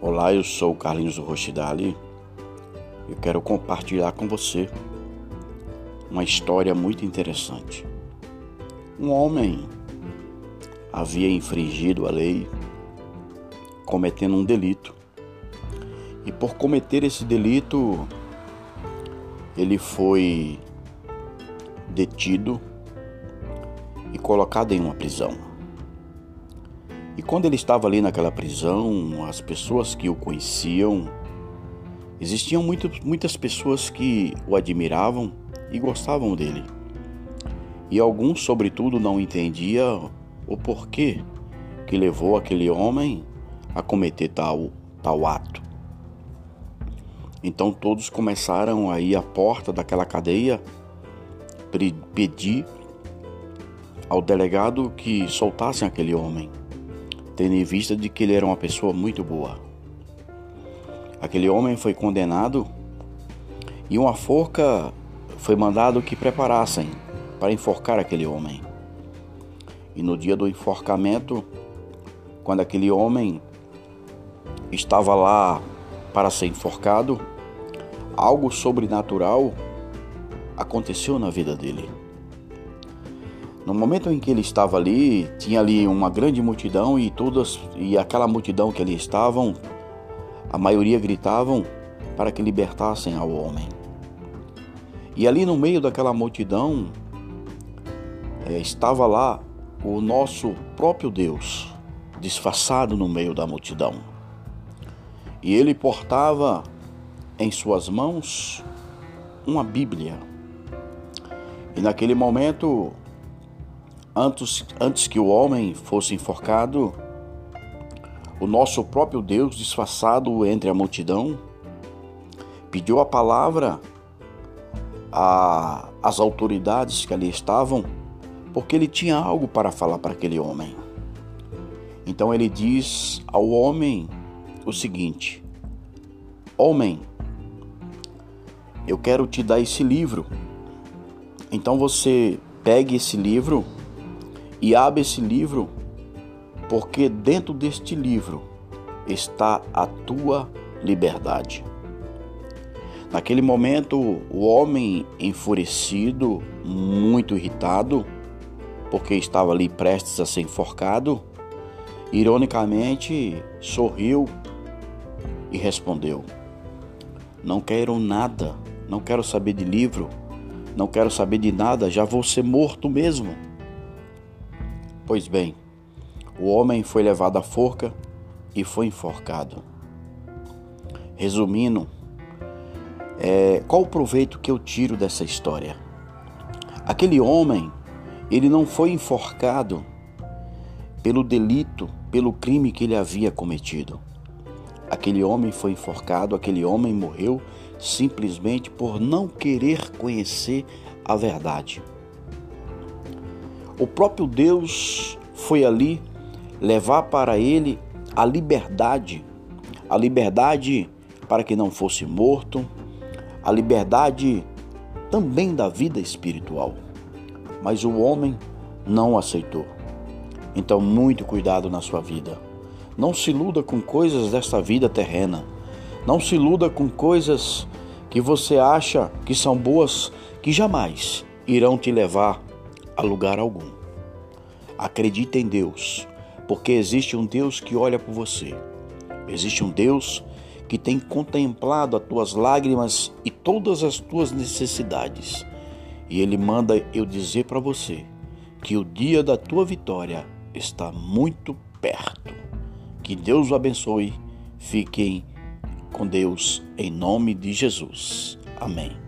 Olá, eu sou o Carlinhos Rochidali. Eu quero compartilhar com você uma história muito interessante. Um homem havia infringido a lei, cometendo um delito. E por cometer esse delito, ele foi detido e colocado em uma prisão. E quando ele estava ali naquela prisão, as pessoas que o conheciam, existiam muito, muitas pessoas que o admiravam e gostavam dele. E alguns, sobretudo, não entendiam o porquê que levou aquele homem a cometer tal, tal ato. Então todos começaram a ir à porta daquela cadeia pedir ao delegado que soltassem aquele homem tendo em vista de que ele era uma pessoa muito boa. Aquele homem foi condenado e uma forca foi mandado que preparassem para enforcar aquele homem. E no dia do enforcamento, quando aquele homem estava lá para ser enforcado, algo sobrenatural aconteceu na vida dele. No momento em que ele estava ali, tinha ali uma grande multidão e todas e aquela multidão que ali estavam, a maioria gritavam para que libertassem ao homem. E ali no meio daquela multidão é, estava lá o nosso próprio Deus, disfarçado no meio da multidão. E ele portava em suas mãos uma Bíblia. E naquele momento Antes, antes que o homem fosse enforcado, o nosso próprio Deus, disfarçado entre a multidão, pediu a palavra às autoridades que ali estavam, porque ele tinha algo para falar para aquele homem. Então ele diz ao homem o seguinte: Homem, eu quero te dar esse livro. Então você pegue esse livro e abre esse livro, porque dentro deste livro está a tua liberdade. Naquele momento, o homem enfurecido, muito irritado, porque estava ali prestes a ser enforcado, ironicamente sorriu e respondeu: Não quero nada, não quero saber de livro, não quero saber de nada, já vou ser morto mesmo. Pois bem, o homem foi levado à forca e foi enforcado. Resumindo, é, qual o proveito que eu tiro dessa história? Aquele homem, ele não foi enforcado pelo delito, pelo crime que ele havia cometido. Aquele homem foi enforcado, aquele homem morreu simplesmente por não querer conhecer a verdade. O próprio Deus foi ali levar para ele a liberdade, a liberdade para que não fosse morto, a liberdade também da vida espiritual. Mas o homem não aceitou. Então, muito cuidado na sua vida. Não se iluda com coisas desta vida terrena. Não se iluda com coisas que você acha que são boas, que jamais irão te levar a lugar algum. Acredite em Deus, porque existe um Deus que olha por você. Existe um Deus que tem contemplado as tuas lágrimas e todas as tuas necessidades. E Ele manda eu dizer para você que o dia da tua vitória está muito perto. Que Deus o abençoe. Fiquem com Deus em nome de Jesus. Amém.